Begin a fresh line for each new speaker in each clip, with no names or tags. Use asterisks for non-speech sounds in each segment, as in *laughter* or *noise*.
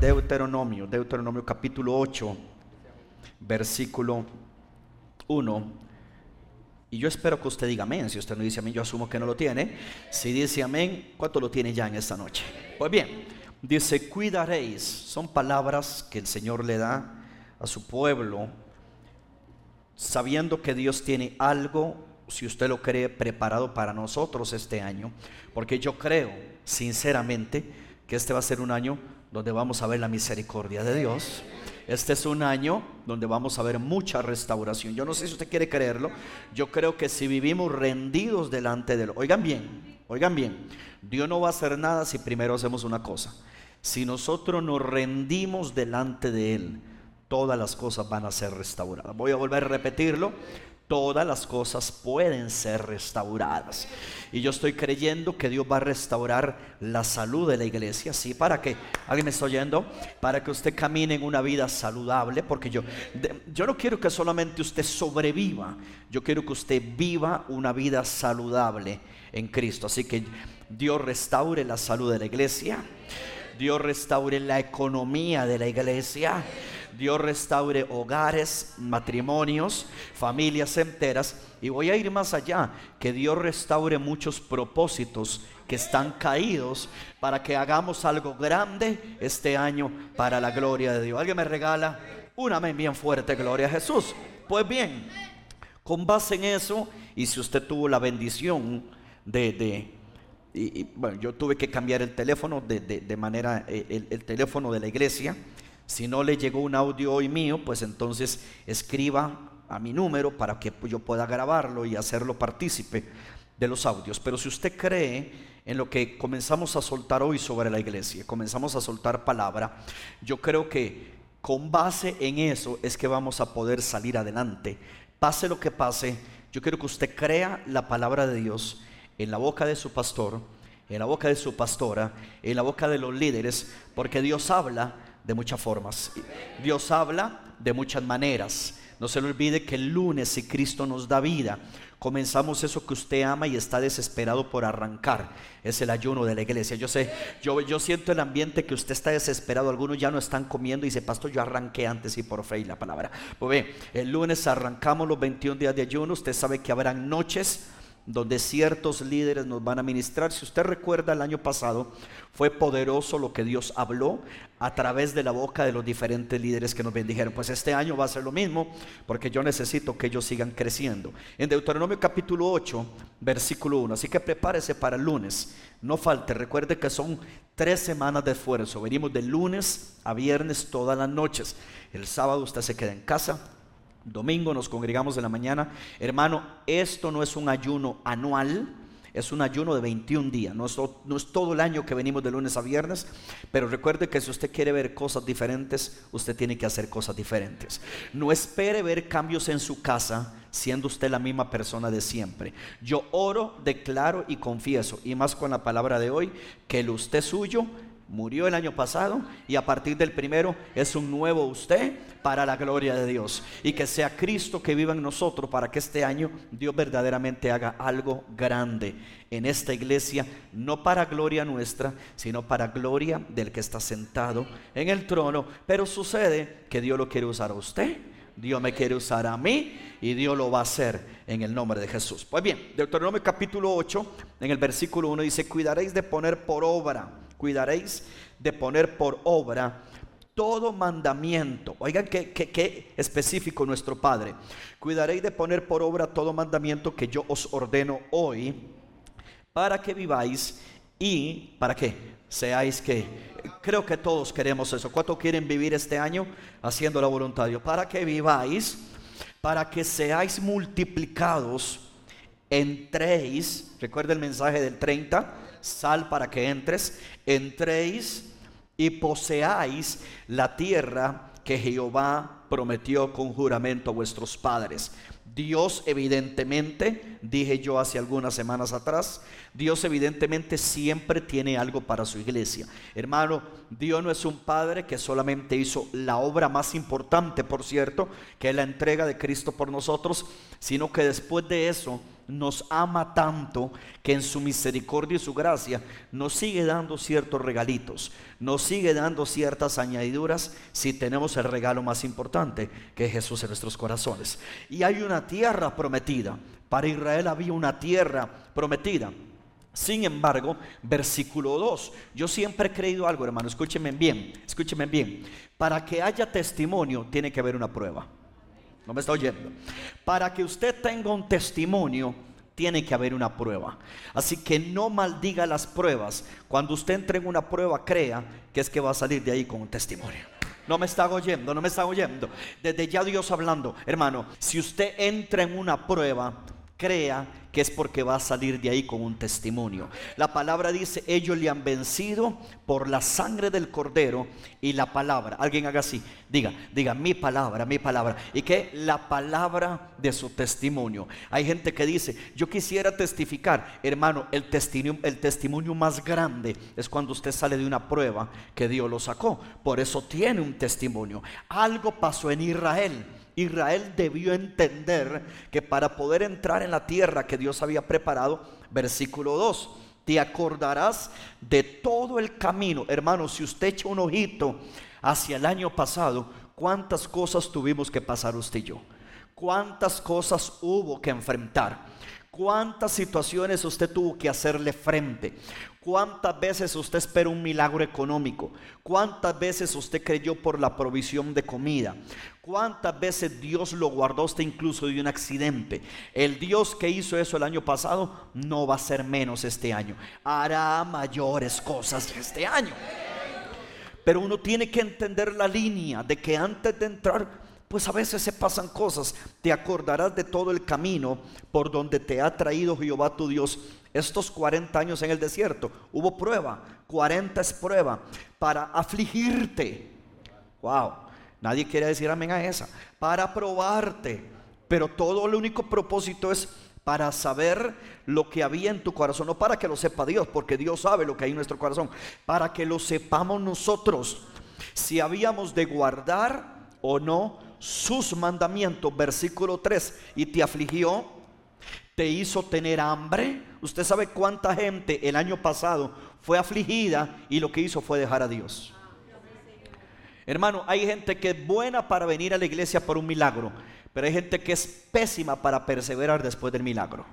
Deuteronomio, Deuteronomio capítulo 8, versículo 1. Y yo espero que usted diga amén. Si usted no dice amén, yo asumo que no lo tiene. Si dice amén, ¿cuánto lo tiene ya en esta noche? Pues bien, dice, cuidaréis. Son palabras que el Señor le da a su pueblo, sabiendo que Dios tiene algo, si usted lo cree, preparado para nosotros este año. Porque yo creo, sinceramente, que este va a ser un año donde vamos a ver la misericordia de Dios. Este es un año donde vamos a ver mucha restauración. Yo no sé si usted quiere creerlo. Yo creo que si vivimos rendidos delante de él, oigan bien, oigan bien, Dios no va a hacer nada si primero hacemos una cosa. Si nosotros nos rendimos delante de él, todas las cosas van a ser restauradas. Voy a volver a repetirlo todas las cosas pueden ser restauradas. Y yo estoy creyendo que Dios va a restaurar la salud de la iglesia, ¿sí? ¿Para que ¿Alguien me está oyendo? Para que usted camine en una vida saludable, porque yo, yo no quiero que solamente usted sobreviva, yo quiero que usted viva una vida saludable en Cristo. Así que Dios restaure la salud de la iglesia, Dios restaure la economía de la iglesia. Dios restaure hogares, matrimonios, familias enteras. Y voy a ir más allá, que Dios restaure muchos propósitos que están caídos para que hagamos algo grande este año para la gloria de Dios. ¿Alguien me regala un amén bien fuerte, gloria a Jesús? Pues bien, con base en eso, y si usted tuvo la bendición de... y, bueno, yo tuve que cambiar el teléfono de, manera, eh, el teléfono de la iglesia si no le llegó un audio hoy mío, pues entonces escriba a mi número para que yo pueda grabarlo y hacerlo partícipe de los audios. Pero si usted cree en lo que comenzamos a soltar hoy sobre la iglesia, comenzamos a soltar palabra, yo creo que con base en eso es que vamos a poder salir adelante. Pase lo que pase, yo quiero que usted crea la palabra de Dios en la boca de su pastor, en la boca de su pastora, en la boca de los líderes, porque Dios habla de muchas formas. Dios habla de muchas maneras. No se le olvide que el lunes, si Cristo nos da vida, comenzamos eso que usted ama y está desesperado por arrancar. Es el ayuno de la iglesia. Yo sé, yo, yo siento el ambiente que usted está desesperado. Algunos ya no están comiendo y dice, pastor, yo arranqué antes y por fe la palabra. Pues bien, el lunes arrancamos los 21 días de ayuno. Usted sabe que habrán noches donde ciertos líderes nos van a ministrar. Si usted recuerda el año pasado, fue poderoso lo que Dios habló a través de la boca de los diferentes líderes que nos bendijeron. Pues este año va a ser lo mismo, porque yo necesito que ellos sigan creciendo. En Deuteronomio capítulo 8, versículo 1. Así que prepárese para el lunes. No falte, recuerde que son tres semanas de esfuerzo. Venimos de lunes a viernes todas las noches. El sábado usted se queda en casa Domingo nos congregamos de la mañana. Hermano, esto no es un ayuno anual, es un ayuno de 21 días. No es, no es, todo el año que venimos de lunes a viernes, pero recuerde que si usted quiere ver cosas diferentes, usted tiene que hacer cosas diferentes. No espere ver cambios en su casa siendo usted la misma persona de siempre. Yo oro, declaro y confieso, y más con la palabra de hoy, que el usted suyo murió el año pasado y a partir del primero es un nuevo usted para la gloria de Dios. Y que sea Cristo que viva en nosotros para que este año Dios verdaderamente haga algo grande en esta iglesia, no para gloria nuestra, sino para gloria del que está sentado en el trono. Pero sucede que Dios lo quiere usar a usted. Dios me quiere usar a mí y Dios lo va a hacer en el nombre de Jesús. Pues bien, Deuteronomio capítulo 8, en el versículo 1 dice, cuidaréis de poner por obra cuidaréis de poner por obra todo mandamiento. Oigan qué, específico nuestro Padre. Cuidaréis de poner por obra todo mandamiento que yo os ordeno hoy para que viváis y para que seáis que creo que todos queremos eso. ¿Cuánto quieren vivir este año haciendo la voluntad de Dios? Para que viváis, para que seáis multiplicados, entréis, recuerda el mensaje del 30, sal para que entres, entréis y poseáis la tierra que Jehová prometió con juramento a vuestros padres. Dios evidentemente dije yo hace algunas semanas atrás, Dios evidentemente siempre tiene algo para su iglesia. Hermano, Dios no es un padre que solamente hizo la obra más importante, por cierto, que es la entrega de Cristo por nosotros, sino que después de eso nos ama tanto que en su misericordia y su gracia nos sigue dando ciertos regalitos, nos sigue dando ciertas añadiduras si tenemos el regalo más importante que es Jesús en nuestros corazones. Y hay una tierra prometida. Para Israel había una tierra prometida. Sin embargo, versículo 2, yo siempre he creído algo, hermano, escúchenme bien, escúchenme bien. Para que haya testimonio tiene que haber una prueba. No me está oyendo. Para que usted tenga un testimonio, tiene que haber una prueba. Así que no maldiga las pruebas. Cuando usted entre en una prueba, crea que es que va a salir de ahí con un testimonio. No me está oyendo, no me está oyendo. Desde ya Dios hablando, hermano, si usted entra en una prueba, crea que es porque va a salir de ahí con un testimonio. La palabra dice, ellos le han vencido por la sangre del cordero y la palabra. Alguien haga así, diga, diga mi palabra, mi palabra. Y que la palabra de su testimonio. Hay gente que dice, yo quisiera testificar, hermano, el testimonio, el testimonio más grande es cuando usted sale de una prueba que Dios lo sacó. Por eso tiene un testimonio. Algo pasó en Israel Israel debió entender que para poder entrar en la tierra que Dios había preparado, versículo 2, te acordarás de todo el camino. Hermano, si usted echa un ojito hacia el año pasado, cuántas cosas tuvimos que pasar usted y yo. Cuántas cosas hubo que enfrentar. ¿Cuántas situaciones usted tuvo que hacerle frente? ¿Cuántas veces usted esperó un milagro económico? ¿Cuántas veces usted creyó por la provisión de comida? ¿Cuántas veces Dios lo guardó usted incluso de un accidente? El Dios que hizo eso el año pasado no va a ser menos este año. Hará mayores cosas este año. Pero uno tiene que entender la línea de que antes de entrar pues a veces se pasan cosas. Te acordarás de todo el camino por donde te ha traído Jehová tu Dios estos 40 años en el desierto. Hubo prueba, 40 es prueba para afligirte. Wow, nadie quiere decir amén a esa. Para probarte. Pero todo el único propósito es para saber lo que había en tu corazón, no para que lo sepa Dios, porque Dios sabe lo que hay en nuestro corazón, para que lo sepamos nosotros, si habíamos de guardar o no sus mandamientos, versículo 3, y te afligió, te hizo tener hambre. Usted sabe cuánta gente el año pasado fue afligida y lo que hizo fue dejar a Dios. Hermano, hay gente que es buena para venir a la iglesia por un milagro, pero hay gente que es pésima para perseverar después del milagro.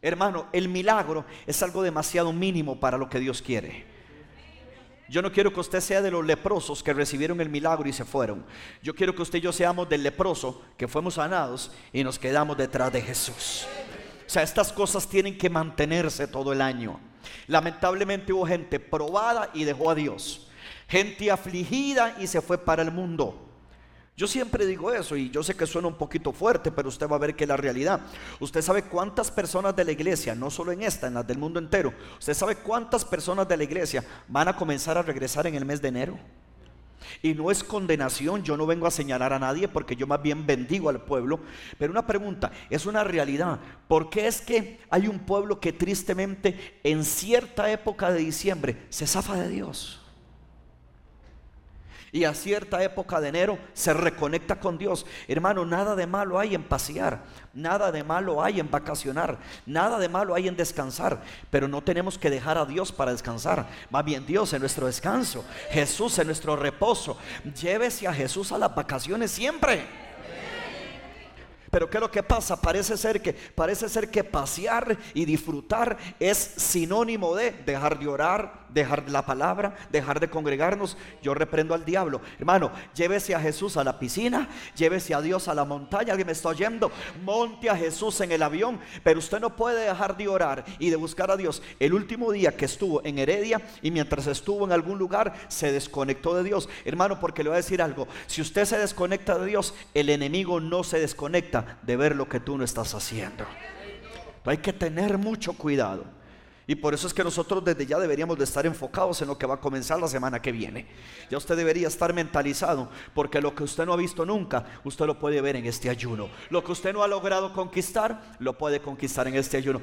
Hermano, el milagro es algo demasiado mínimo para lo que Dios quiere. Yo no quiero que usted sea de los leprosos que recibieron el milagro y se fueron. Yo quiero que usted y yo seamos del leproso que fuimos sanados y nos quedamos detrás de Jesús. O sea, estas cosas tienen que mantenerse todo el año. Lamentablemente hubo gente probada y dejó a Dios. Gente afligida y se fue para el mundo. Yo siempre digo eso y yo sé que suena un poquito fuerte, pero usted va a ver que es la realidad. Usted sabe cuántas personas de la iglesia, no solo en esta, en las del mundo entero, usted sabe cuántas personas de la iglesia van a comenzar a regresar en el mes de enero. Y no es condenación, yo no vengo a señalar a nadie porque yo más bien bendigo al pueblo. Pero una pregunta, es una realidad. ¿Por qué es que hay un pueblo que tristemente en cierta época de diciembre se zafa de Dios? Y a cierta época de enero se reconecta con Dios. Hermano, nada de malo hay en pasear, nada de malo hay en vacacionar, nada de malo hay en descansar, pero no tenemos que dejar a Dios para descansar. Va bien Dios en nuestro descanso, Jesús en nuestro reposo. Llévese a Jesús a las vacaciones siempre. Pero ¿qué es lo que pasa? Parece ser que, parece ser que pasear y disfrutar es sinónimo de dejar de orar, dejar la palabra, dejar de congregarnos. Yo reprendo al diablo. Hermano, llévese a Jesús a la piscina, llévese a Dios a la montaña. Alguien me está oyendo. Monte a Jesús en el avión. Pero usted no puede dejar de orar y de buscar a Dios. El último día que estuvo en Heredia y mientras estuvo en algún lugar, se desconectó de Dios. Hermano, porque le voy a decir algo. Si usted se desconecta de Dios, el enemigo no se desconecta de ver lo que tú no estás haciendo. Hay que tener mucho cuidado. Y por eso es que nosotros desde ya deberíamos de estar enfocados en lo que va a comenzar la semana que viene. Ya usted debería estar mentalizado, porque lo que usted no ha visto nunca, usted lo puede ver en este ayuno. Lo que usted no ha logrado conquistar, lo puede conquistar en este ayuno.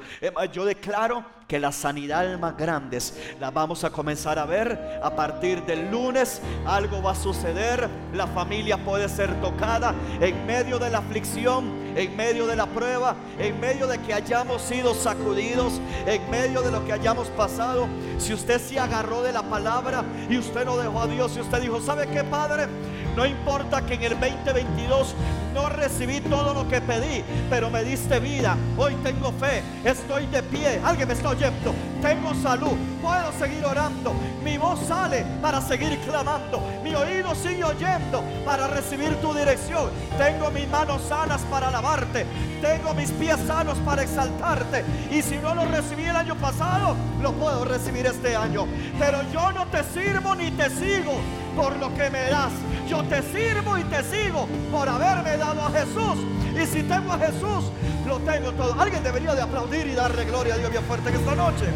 Yo declaro que las sanidades más grandes las vamos a comenzar a ver a partir del lunes. Algo va a suceder, la familia puede ser tocada en medio de la aflicción, en medio de la prueba, en medio de que hayamos sido sacudidos, en medio de lo que hayamos pasado, si usted se agarró de la palabra y usted no dejó a Dios y usted dijo, ¿sabe qué, Padre? No importa que en el 2022 no recibí todo lo que pedí, pero me diste vida. Hoy tengo fe, estoy de pie. Alguien me está oyendo. Tengo salud, puedo seguir orando. Mi voz sale para seguir clamando. Mi oído sigue oyendo para recibir tu dirección. Tengo mis manos sanas para alabarte. Tengo mis pies sanos para exaltarte. Y si no lo recibí el año pasado, lo puedo recibir este año. Pero yo no te sirvo ni te sigo por lo que me das. Yo te sirvo y te sigo por haberme dado a Jesús. Y si tengo a Jesús, lo tengo todo. Alguien debería de aplaudir y darle gloria a Dios bien fuerte en esta noche.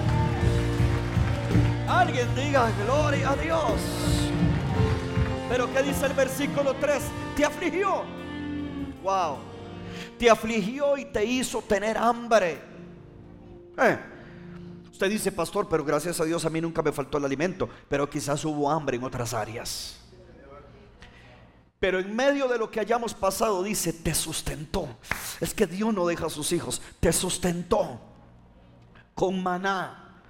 Alguien diga gloria a Dios. Pero ¿qué dice el versículo 3? Te afligió. Wow. Te afligió y te hizo tener hambre. Eh. Usted dice, pastor, pero gracias a Dios a mí nunca me faltó el alimento, pero quizás hubo hambre en otras áreas. Pero en medio de lo que hayamos pasado, dice, te sustentó. Es que Dios no deja a sus hijos, te sustentó con maná,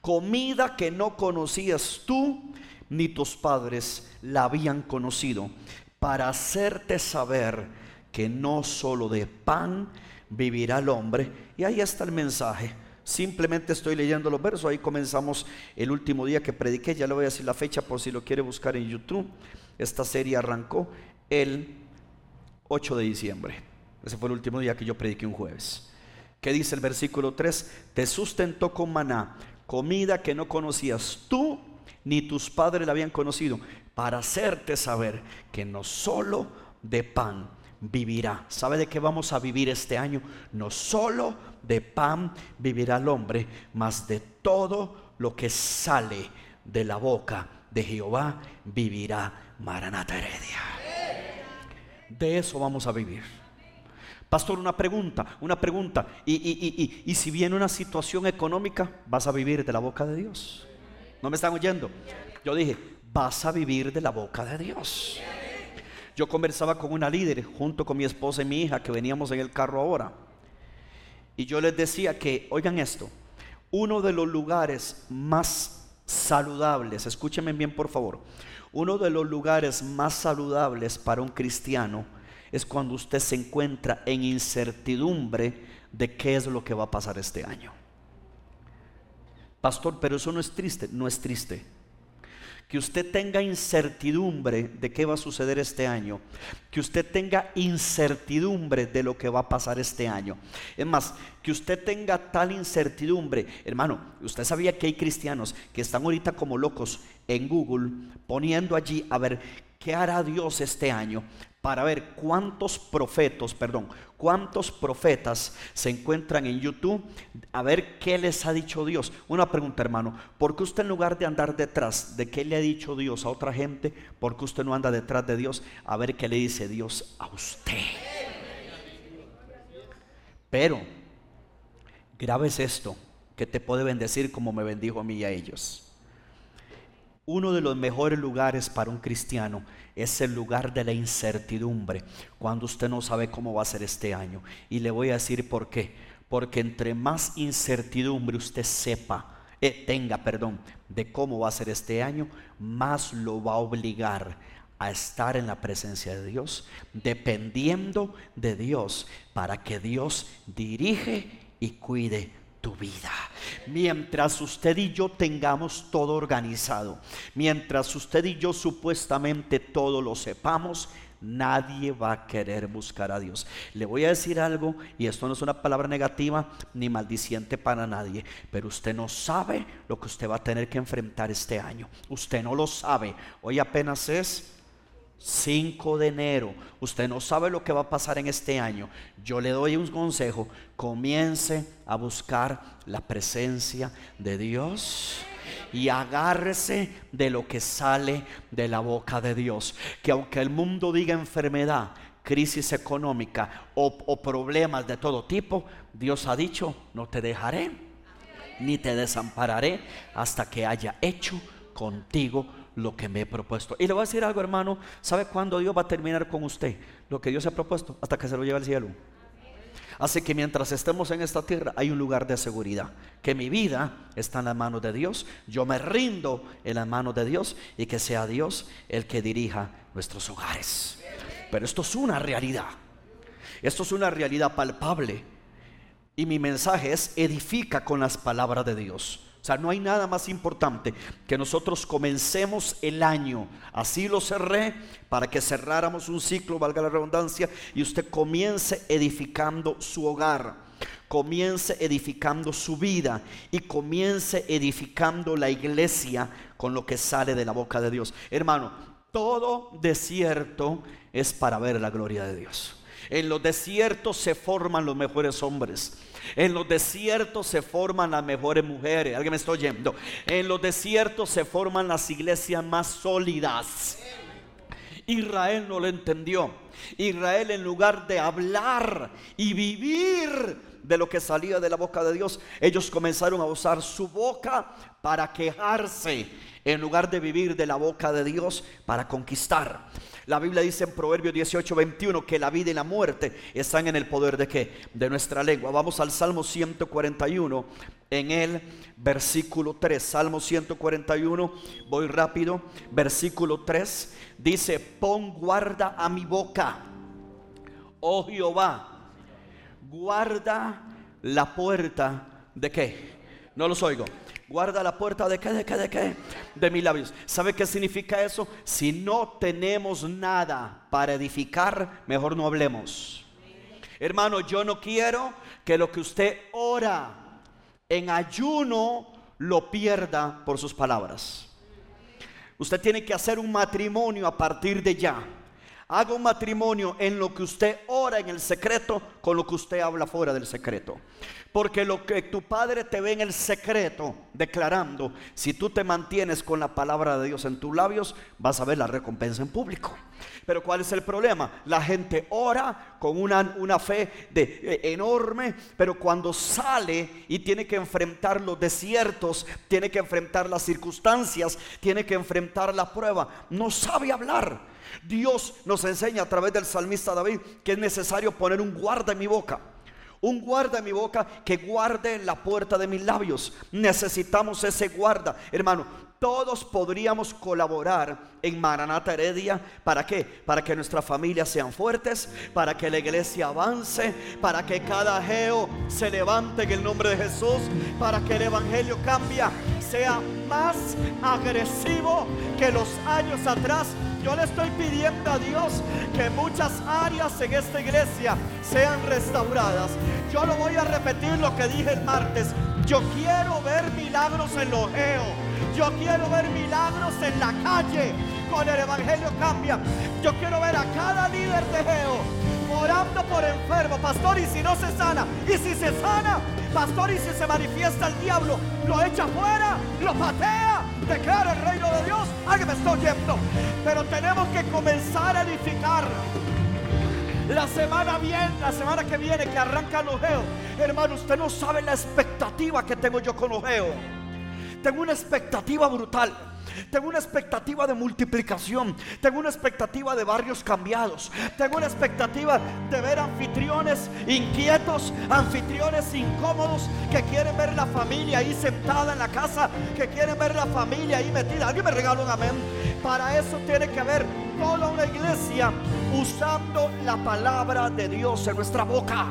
comida que no conocías tú ni tus padres la habían conocido, para hacerte saber que no solo de pan vivirá el hombre. Y ahí está el mensaje. Simplemente estoy leyendo los versos. Ahí comenzamos el último día que prediqué. Ya le voy a decir la fecha por si lo quiere buscar en YouTube. Esta serie arrancó el 8 de diciembre. Ese fue el último día que yo prediqué un jueves. ¿Qué dice el versículo 3? Te sustentó con maná, comida que no conocías tú ni tus padres la habían conocido, para hacerte saber que no solo de pan vivirá. ¿Sabe de qué vamos a vivir este año? No solo de pan vivirá el hombre, mas de todo lo que sale de la boca de Jehová vivirá Maranata Heredia. De eso vamos a vivir. Pastor, una pregunta, una pregunta. Y, y, si viene una situación económica, vas a vivir de la boca de Dios. ¿No me están oyendo? Yo dije, vas a vivir de la boca de Dios. Yo conversaba con una líder junto con mi esposa y mi hija que veníamos en el carro ahora. Y yo les decía que, oigan esto, uno de los lugares más saludables, escúchenme bien por favor, uno de los lugares más saludables para un cristiano es cuando usted se encuentra en incertidumbre de qué es lo que va a pasar este año. Pastor, pero eso no es triste, no es triste que usted tenga incertidumbre de qué va a suceder este año, que usted tenga incertidumbre de lo que va a pasar este año. Es más, que usted tenga tal incertidumbre, hermano, usted sabía que hay cristianos que están ahorita como locos en Google poniendo allí a ver qué hará Dios este año para ver cuántos profetas, perdón, cuántos profetas se encuentran en YouTube, a ver qué les ha dicho Dios. Una pregunta, hermano, ¿por qué usted en lugar de andar detrás de qué le ha dicho Dios a otra gente, por qué usted no anda detrás de Dios a ver qué le dice Dios a usted? Pero, grave es esto, que te puede bendecir como me bendijo a mí y a ellos. Uno de los mejores lugares para un cristiano es el lugar de la incertidumbre, cuando usted no sabe cómo va a ser este año. Y le voy a decir por qué. Porque entre más incertidumbre usted sepa, eh, tenga, perdón, de cómo va a ser este año, más lo va a obligar a estar en la presencia de Dios, dependiendo de Dios, para que Dios dirige y cuide tu vida. Mientras usted y yo tengamos todo organizado, mientras usted y yo supuestamente todo lo sepamos, nadie va a querer buscar a Dios. Le voy a decir algo, y esto no es una palabra negativa ni maldiciente para nadie, pero usted no sabe lo que usted va a tener que enfrentar este año. Usted no lo sabe. Hoy apenas es 5 de enero. Usted no sabe lo que va a pasar en este año. Yo le doy un consejo. Comience a buscar la presencia de Dios y agárrese de lo que sale de la boca de Dios. Que aunque el mundo diga enfermedad, crisis económica o, problemas de todo tipo, Dios ha dicho, no te dejaré ni te desampararé hasta que haya hecho contigo lo que me he propuesto. Y le voy a decir algo, hermano. ¿Sabe cuándo Dios va a terminar con usted? Lo que Dios ha propuesto, hasta que se lo lleve al cielo. Así que mientras estemos en esta tierra hay un lugar de seguridad. Que mi vida está en las manos de Dios. Yo me rindo en las manos de Dios y que sea Dios el que dirija nuestros hogares. Pero esto es una realidad. Esto es una realidad palpable. Y mi mensaje es edifica con las palabras de Dios. O sea, no hay nada más importante que nosotros comencemos el año. Así lo cerré para que cerráramos un ciclo, valga la redundancia, y usted comience edificando su hogar. Comience edificando su vida y comience edificando la iglesia con lo que sale de la boca de Dios. Hermano, todo desierto es para ver la gloria de Dios. En los desiertos se forman los mejores hombres. En los desiertos se forman las mejores mujeres. Alguien me está oyendo. En los desiertos se forman las iglesias más sólidas. Israel no lo entendió. Israel en lugar de hablar y vivir de lo que salía de la boca de Dios, ellos comenzaron a usar su boca para quejarse en lugar de vivir de la boca de Dios para conquistar. La Biblia dice en Proverbios 18, 21 que la vida y la muerte están en el poder de qué? De nuestra lengua. Vamos al Salmo 141 en el versículo 3. Salmo 141, voy rápido. Versículo 3 dice, pon guarda a mi boca, oh Jehová, guarda la puerta de qué? No los oigo Guarda la puerta de qué, de qué, de qué, de mis labios. ¿Sabe qué significa eso? Si no tenemos nada para edificar, mejor no hablemos. Hermano, yo no quiero que lo que usted ora en ayuno lo pierda por sus palabras. Usted tiene que hacer un matrimonio a partir de ya. Haga un matrimonio en lo que usted ora en el secreto con lo que usted habla fuera del secreto. Porque lo que tu padre te ve en el secreto declarando, si tú te mantienes con la palabra de Dios en tus labios, vas a ver la recompensa en público. Pero ¿cuál es el problema? La gente ora con una, una fe de, eh, enorme, pero cuando sale y tiene que enfrentar los desiertos, tiene que enfrentar las circunstancias, tiene que enfrentar la prueba, no sabe hablar. Dios nos enseña a través del salmista David que es necesario poner un guarda en mi boca. Un guarda en mi boca que guarde la puerta de mis labios. Necesitamos ese guarda. Hermano, todos podríamos colaborar en Maranata Heredia. ¿Para qué? Para que nuestras familias sean fuertes, para que la iglesia avance, para que cada geo se levante en el nombre de Jesús, para que el evangelio cambie, sea más agresivo que los años atrás yo le estoy pidiendo a Dios que muchas áreas en esta iglesia sean restauradas. Yo lo voy a repetir lo que dije el martes. Yo quiero ver milagros en lo geo. Yo quiero ver milagros en la calle. Con el Evangelio cambia. Yo quiero ver a cada líder de geo orando por enfermo. Pastor, y si no se sana, y si se sana, pastor, y si se manifiesta el diablo, lo echa fuera, lo patea declara el reino de Dios. Alguien me está oyendo. Pero tenemos que comenzar a edificar. La semana viene, la semana que viene que arranca el ojeo. Hermano, usted no sabe la expectativa que tengo yo con ojeo. Tengo una expectativa brutal. Tengo una expectativa de multiplicación. Tengo una expectativa de barrios cambiados. Tengo una expectativa de ver anfitriones inquietos, anfitriones incómodos que quieren ver la familia ahí sentada en la casa, que quieren ver la familia ahí metida. Alguien me regala un amén. Para eso tiene que haber toda una iglesia usando la palabra de Dios en nuestra boca.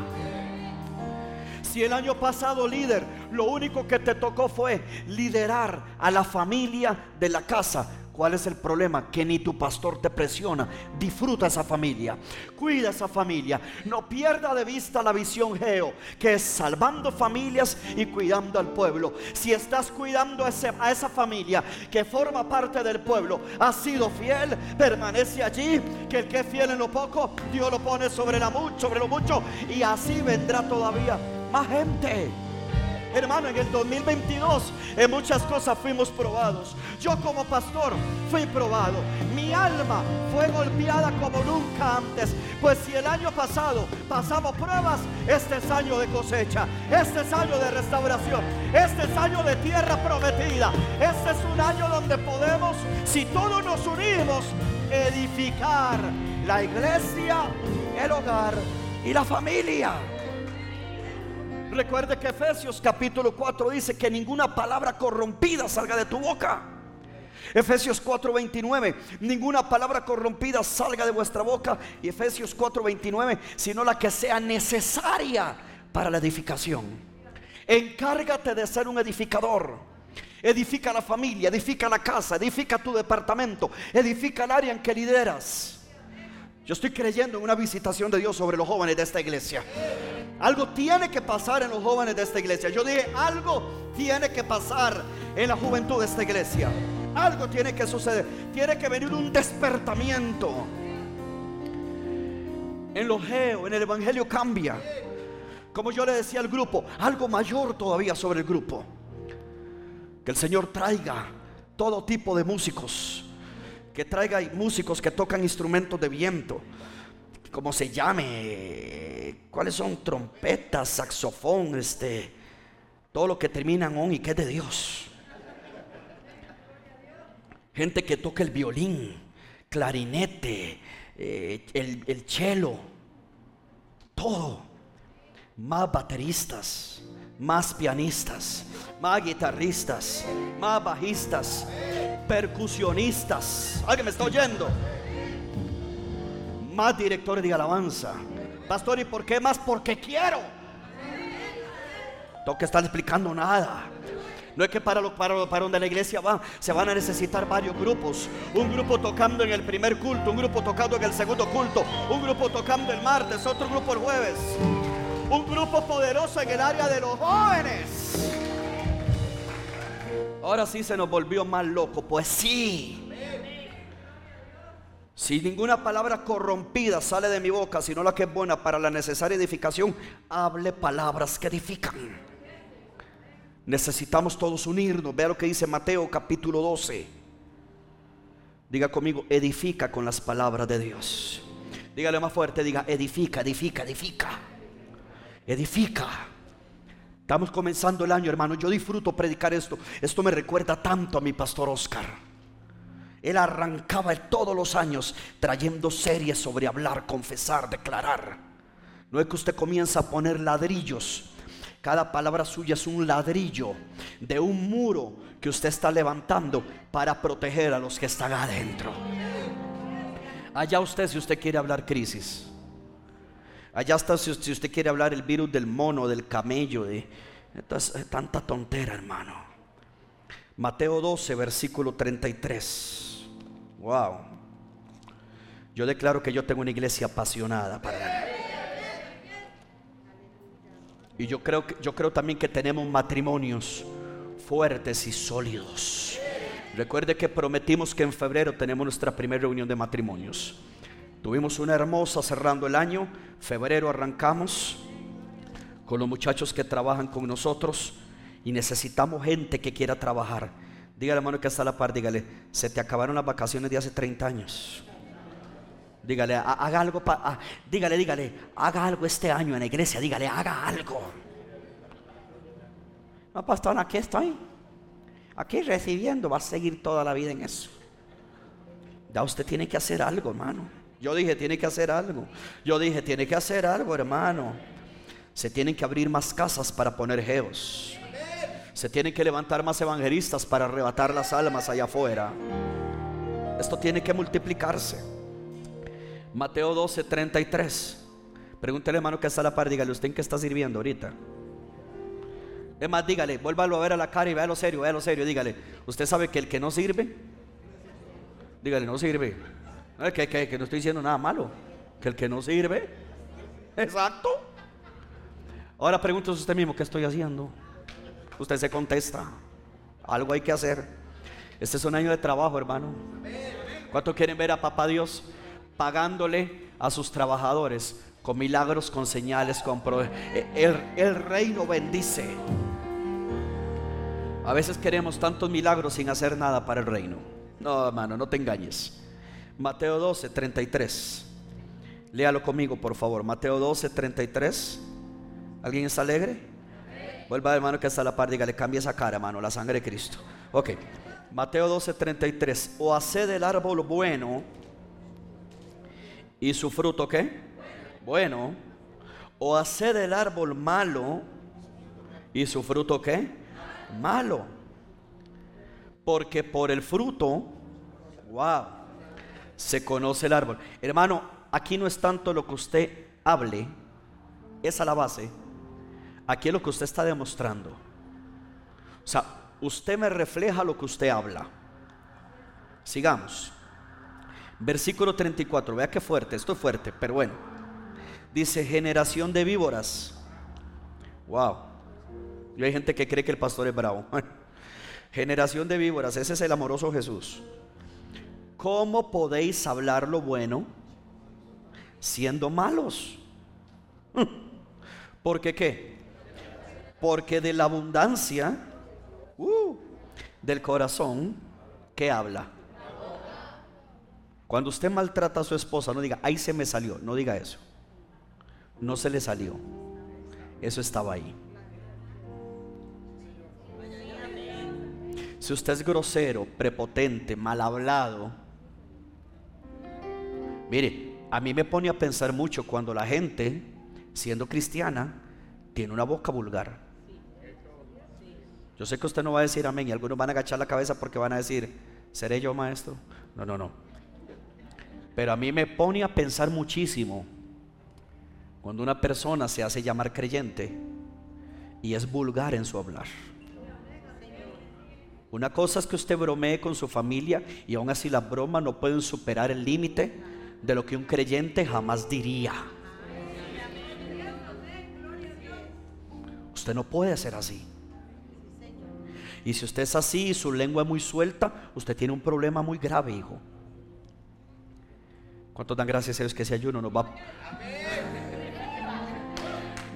Si el año pasado, líder, lo único que te tocó fue liderar a la familia de la casa, ¿Cuál es el problema? Que ni tu pastor te presiona. Disfruta esa familia. Cuida esa familia. No pierda de vista la visión Geo, que es salvando familias y cuidando al pueblo. Si estás cuidando a, esa familia que forma parte del pueblo, ha sido fiel, permanece allí. Que el que es fiel en lo poco, Dios lo pone sobre, la, sobre lo mucho. Y así vendrá todavía más gente. Hermano, en el 2022 en muchas cosas fuimos probados. Yo como pastor fui probado. Mi alma fue golpeada como nunca antes. Pues si el año pasado pasamos pruebas, este es año de cosecha. Este es año de restauración. Este es año de tierra prometida. Este es un año donde podemos, si todos nos unimos, edificar la iglesia, el hogar y la familia. Recuerde que Efesios capítulo 4 dice que ninguna palabra corrompida salga de tu boca. Efesios 4:29, ninguna palabra corrompida salga de vuestra boca. Y Efesios 4:29, sino la que sea necesaria para la edificación. Encárgate de ser un edificador. Edifica la familia, edifica la casa, edifica tu departamento, edifica el área en que lideras. Yo estoy creyendo en una visitación de Dios sobre los jóvenes de esta iglesia. Algo tiene que pasar en los jóvenes de esta iglesia. Yo dije, algo tiene que pasar en la juventud de esta iglesia. Algo tiene que suceder. Tiene que venir un despertamiento. En lo geo, en el evangelio cambia. Como yo le decía al grupo, algo mayor todavía sobre el grupo. Que el Señor traiga todo tipo de músicos que traiga músicos que tocan instrumentos de viento, como se llame, cuáles son trompetas, saxofón, este, todo lo que termina en on y que es de Dios. Gente que toca el violín, clarinete, eh, el, el cello, todo. Más bateristas, más pianistas, más guitarristas, más bajistas, percusionistas. ¿Alguien me está oyendo? Más directores de alabanza. Pastor, ¿y por qué más? Porque quiero. Tengo que estar explicando nada. No es que para, lo, para, para, donde la iglesia va, se van a necesitar varios grupos. Un grupo tocando en el primer culto, un grupo tocando en el segundo culto, un grupo tocando el martes, otro grupo el jueves. Un grupo poderoso en el área de los jóvenes. Ahora sí se nos volvió más loco. Pues sí. Si ninguna palabra corrompida sale de mi boca, sino la que es buena para la necesaria edificación, hable palabras que edifican. Necesitamos todos unirnos. Vea lo que dice Mateo capítulo 12. Diga conmigo, edifica con las palabras de Dios. Dígale más fuerte, diga, edifica, edifica, edifica. Edifica. Estamos comenzando el año, hermano. Yo disfruto predicar esto. Esto me recuerda tanto a mi pastor Oscar. Él arrancaba todos los años trayendo series sobre hablar, confesar, declarar. No es que usted comienza a poner ladrillos. Cada palabra suya es un ladrillo de un muro que usted está levantando para proteger a los que están adentro. Allá usted si usted quiere hablar crisis. Allá está si usted quiere hablar el virus del mono, del camello, de tanta tontera, hermano. Mateo 12, versículo 33. Wow. Yo declaro que yo tengo una iglesia apasionada para Y yo creo, que, yo creo también que tenemos matrimonios fuertes y sólidos. Recuerde que prometimos que en febrero tenemos nuestra primera reunión de matrimonios. Tuvimos una hermosa cerrando el año. Febrero arrancamos con los muchachos que trabajan con nosotros y necesitamos gente que quiera trabajar. Dígale, hermano, que está a la par, dígale, se te acabaron las vacaciones de hace 30 años. Dígale, haga algo, para dígale, dígale, haga algo este año en la iglesia, dígale, haga algo. No, pastor, aquí estoy. Aquí recibiendo, va a seguir toda la vida en eso. Ya usted tiene que hacer algo, hermano. Yo dije, tiene que hacer algo. Yo dije, tiene que hacer algo, hermano. Se tienen que abrir más casas para poner geos. Se tienen que levantar más evangelistas para arrebatar las almas allá afuera. Esto tiene que multiplicarse. Mateo 12, 33. Pregúntele, hermano, que está a la par. Dígale, ¿usted en qué está sirviendo ahorita? Es más, dígale, vuélvalo a ver a la cara y véalo serio, véalo serio. Dígale, ¿usted sabe que el que no sirve Dígale, no sirve. que, que no estoy diciendo nada malo. Que el que no sirve. Exacto. Ahora pregúntese usted mismo, ¿qué estoy haciendo? Usted se contesta. Algo hay que hacer. Este es un año de trabajo, hermano. ¿Cuánto quieren ver a Papá Dios pagándole a sus trabajadores con milagros, con señales, con el, el reino bendice. A veces queremos tantos milagros sin hacer nada para el reino. No, hermano, no te engañes. Mateo 12, 33. Léalo conmigo, por favor. Mateo 12, 33. ¿Alguien está alegre? Vuelva, hermano, que está a la par. Dígale, cambia esa cara, hermano. La sangre de Cristo. Ok. Mateo 12, 33. O haced el árbol bueno y su fruto, ¿qué? Bueno. O haced el árbol malo y su fruto, ¿qué? Malo. Porque por el fruto, wow, se conoce el árbol. Hermano, aquí no es tanto lo que usted hable, es a la base. Aquí es lo que usted está demostrando. O sea, usted me refleja lo que usted habla. Sigamos. Versículo 34, vea qué fuerte, esto es fuerte, pero bueno. Dice generación de víboras. Wow. Y hay gente que cree que el pastor es bravo. *laughs* generación de víboras, ese es el amoroso Jesús. ¿Cómo podéis hablar lo bueno siendo malos? *laughs* ¿Por qué Porque de la abundancia uh, del corazón, ¿qué habla? Cuando usted maltrata a su esposa, no diga, ahí se me salió, no diga eso. No se le salió. Eso estaba ahí. Si usted es grosero, prepotente, mal hablado, mire, a mí me pone a pensar mucho cuando la gente, siendo cristiana, tiene una boca vulgar. Yo sé que usted no va a decir amén y algunos van a agachar la cabeza porque van a decir, ¿seré yo maestro? No, no, no. Pero a mí me pone a pensar muchísimo cuando una persona se hace llamar creyente y es vulgar en su hablar. Una cosa es que usted bromee con su familia y aún así las bromas no pueden superar el límite de lo que un creyente jamás diría. Usted no puede ser así. Y si usted es así y su lengua es muy suelta, usted tiene un problema muy grave, hijo. ¿Cuántos dan gracias a Dios que ese ayuno nos va,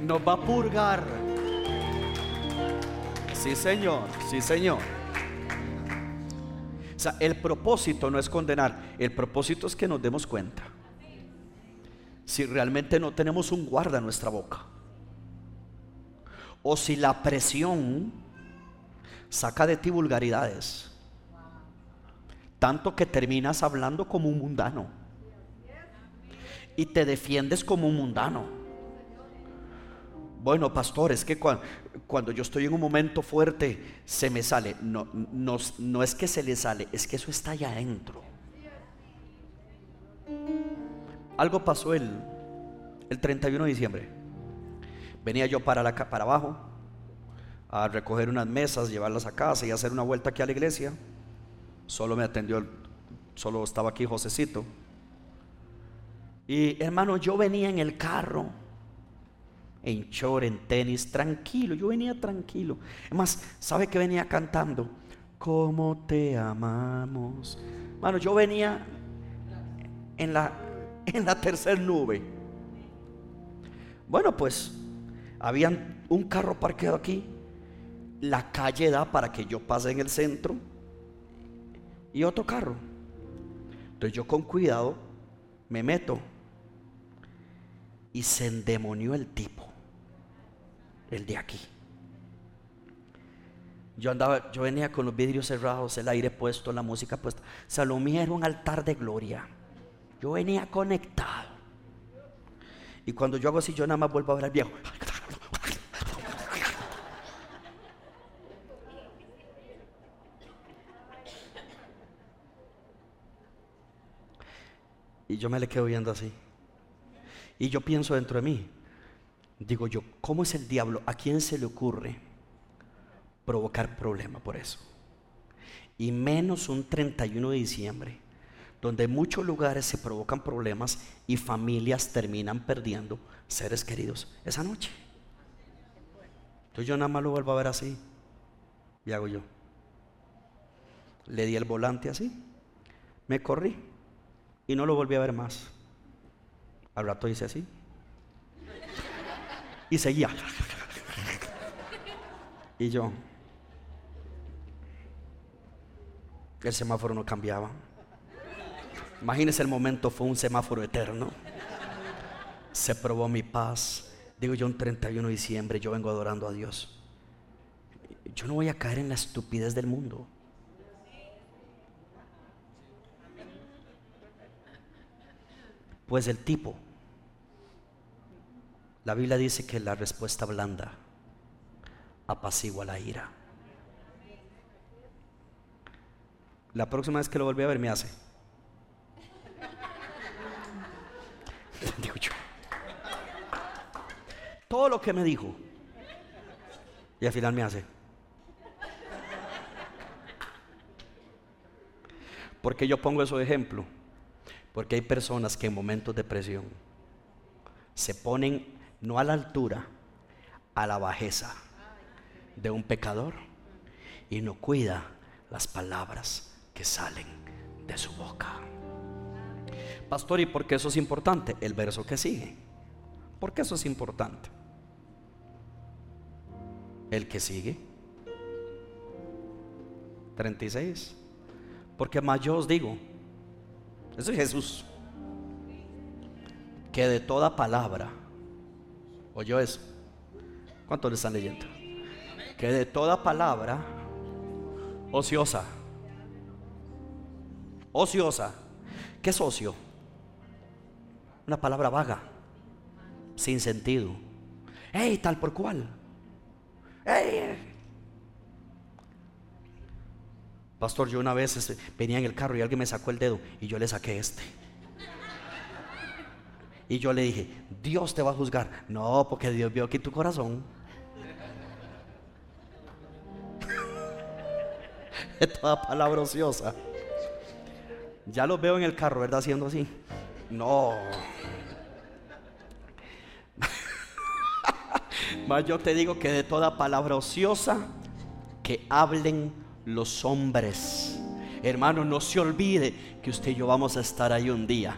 nos va a purgar? Sí, Señor, sí, Señor. O sea, el propósito no es condenar, el propósito es que nos demos cuenta. Si realmente no tenemos un guarda en nuestra boca. O si la presión saca de ti vulgaridades. Tanto que terminas hablando como un mundano y te defiendes como un mundano. Bueno, pastor, es que cuando, yo estoy en un momento fuerte se me sale. No, no, no es que se le sale, es que eso está allá adentro. Algo pasó el, el 31 de diciembre. Venía yo para, la, para abajo a recoger unas mesas, llevarlas a casa y hacer una vuelta aquí a la iglesia. Solo me atendió, solo estaba aquí Josecito. Y hermano, yo venía en el carro, en short, en tenis, tranquilo, yo venía tranquilo. Es más, ¿sabe que venía cantando? ¿Cómo te amamos? Hermano, yo venía en la, en la tercera nube. Bueno, pues, había un carro parqueado aquí. La calle da para que yo pase en el centro. Y otro carro. Entonces yo con cuidado me meto y se endemonió el tipo, el de aquí. Yo andaba, yo venía con los vidrios cerrados, el aire puesto, la música puesta. Salomía era un altar de gloria. Yo venía conectado. Y cuando yo hago así, yo nada más vuelvo a ver al viejo. Y yo me le quedo viendo así. Y yo pienso dentro de mí, digo yo, ¿cómo es el diablo? ¿A quién se le ocurre provocar problema por eso? Y menos un 31 de diciembre, donde en muchos lugares se provocan problemas y familias terminan perdiendo seres queridos esa noche. Entonces yo nada más lo vuelvo a ver así. Y hago yo. Le di el volante así. Me corrí. Y no lo volví a ver más. Al rato hice así. Y seguía. Y yo. El semáforo no cambiaba. Imagínense el momento, fue un semáforo eterno. Se probó mi paz. Digo yo un 31 de diciembre, yo vengo adorando a Dios. Yo no voy a caer en la estupidez del mundo. Pues el tipo, la Biblia dice que la respuesta blanda apacigua la ira. La próxima vez que lo volví a ver me hace. *laughs* Todo lo que me dijo. Y al final me hace. Porque yo pongo eso de ejemplo? Porque hay personas que en momentos de presión se ponen no a la altura, a la bajeza de un pecador y no cuida las palabras que salen de su boca. Pastor, ¿y por qué eso es importante? El verso que sigue. ¿Por qué eso es importante? El que sigue. 36. Porque más yo os digo, eso es Jesús, que de toda palabra, ¿oyó eso? ¿Cuántos le están leyendo? Que de toda palabra ociosa, ociosa, ¿qué es ocio? Una palabra vaga, sin sentido. ¡Ey, tal por cual! ¡Ey! Pastor, yo una vez este, venía en el carro y alguien me sacó el dedo y yo le saqué este. Y yo le dije, Dios te va a juzgar. No, porque Dios vio aquí tu corazón. *laughs* es toda palabra ociosa. Ya lo veo en el carro, ¿verdad? Haciendo así. No. *laughs* Más yo te digo que de toda palabra ociosa que hablen los hombres. Hermano, no se olvide que usted y yo vamos a estar ahí un día.